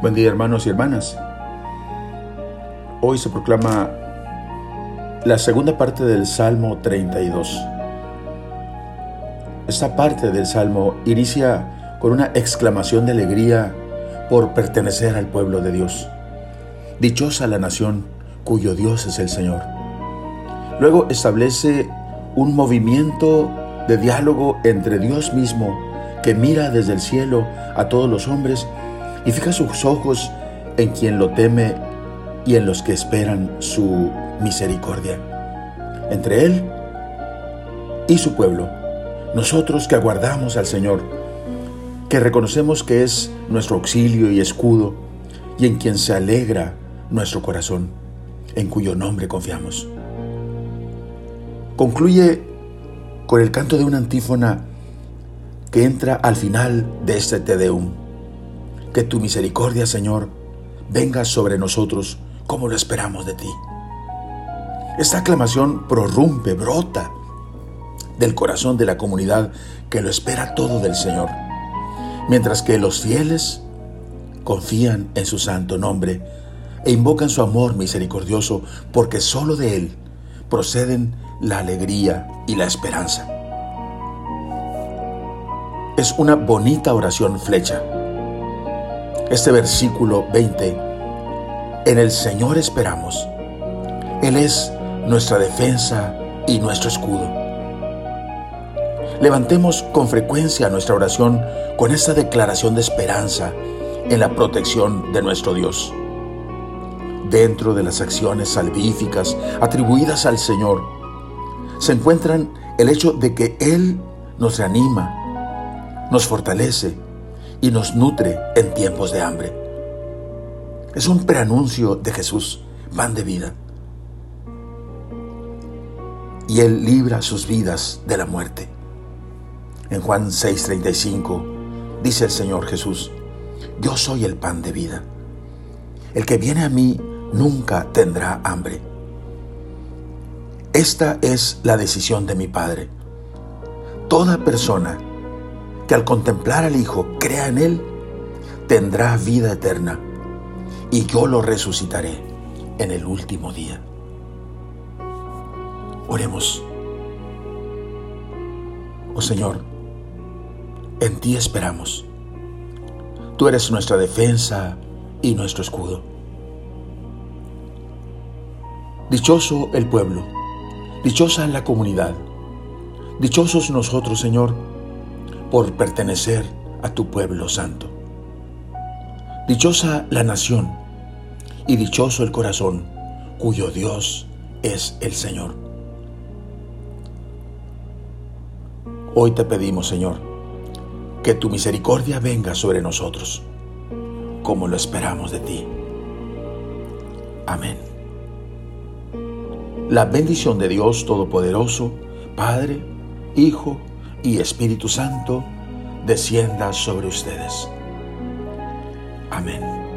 Buen día hermanos y hermanas. Hoy se proclama la segunda parte del Salmo 32. Esta parte del Salmo inicia con una exclamación de alegría por pertenecer al pueblo de Dios. Dichosa la nación cuyo Dios es el Señor. Luego establece un movimiento de diálogo entre Dios mismo, que mira desde el cielo a todos los hombres, y fija sus ojos en quien lo teme y en los que esperan su misericordia. Entre Él y su pueblo, nosotros que aguardamos al Señor, que reconocemos que es nuestro auxilio y escudo, y en quien se alegra nuestro corazón, en cuyo nombre confiamos. Concluye con el canto de una antífona que entra al final de este Te Deum. Que tu misericordia, Señor, venga sobre nosotros como lo esperamos de ti. Esta aclamación prorrumpe, brota del corazón de la comunidad que lo espera todo del Señor, mientras que los fieles confían en su santo nombre e invocan su amor misericordioso porque solo de Él proceden la alegría y la esperanza. Es una bonita oración flecha. Este versículo 20, en el Señor esperamos. Él es nuestra defensa y nuestro escudo. Levantemos con frecuencia nuestra oración con esta declaración de esperanza en la protección de nuestro Dios. Dentro de las acciones salvíficas atribuidas al Señor, se encuentran el hecho de que Él nos reanima, nos fortalece y nos nutre en tiempos de hambre. Es un preanuncio de Jesús, pan de vida. Y Él libra sus vidas de la muerte. En Juan 6:35 dice el Señor Jesús, yo soy el pan de vida. El que viene a mí nunca tendrá hambre. Esta es la decisión de mi Padre. Toda persona que al contemplar al Hijo crea en Él, tendrá vida eterna, y yo lo resucitaré en el último día. Oremos. Oh Señor, en ti esperamos. Tú eres nuestra defensa y nuestro escudo. Dichoso el pueblo Dichosa la comunidad. Dichosos nosotros, Señor, por pertenecer a tu pueblo santo. Dichosa la nación y dichoso el corazón cuyo Dios es el Señor. Hoy te pedimos, Señor, que tu misericordia venga sobre nosotros, como lo esperamos de ti. Amén. La bendición de Dios Todopoderoso, Padre, Hijo y Espíritu Santo, descienda sobre ustedes. Amén.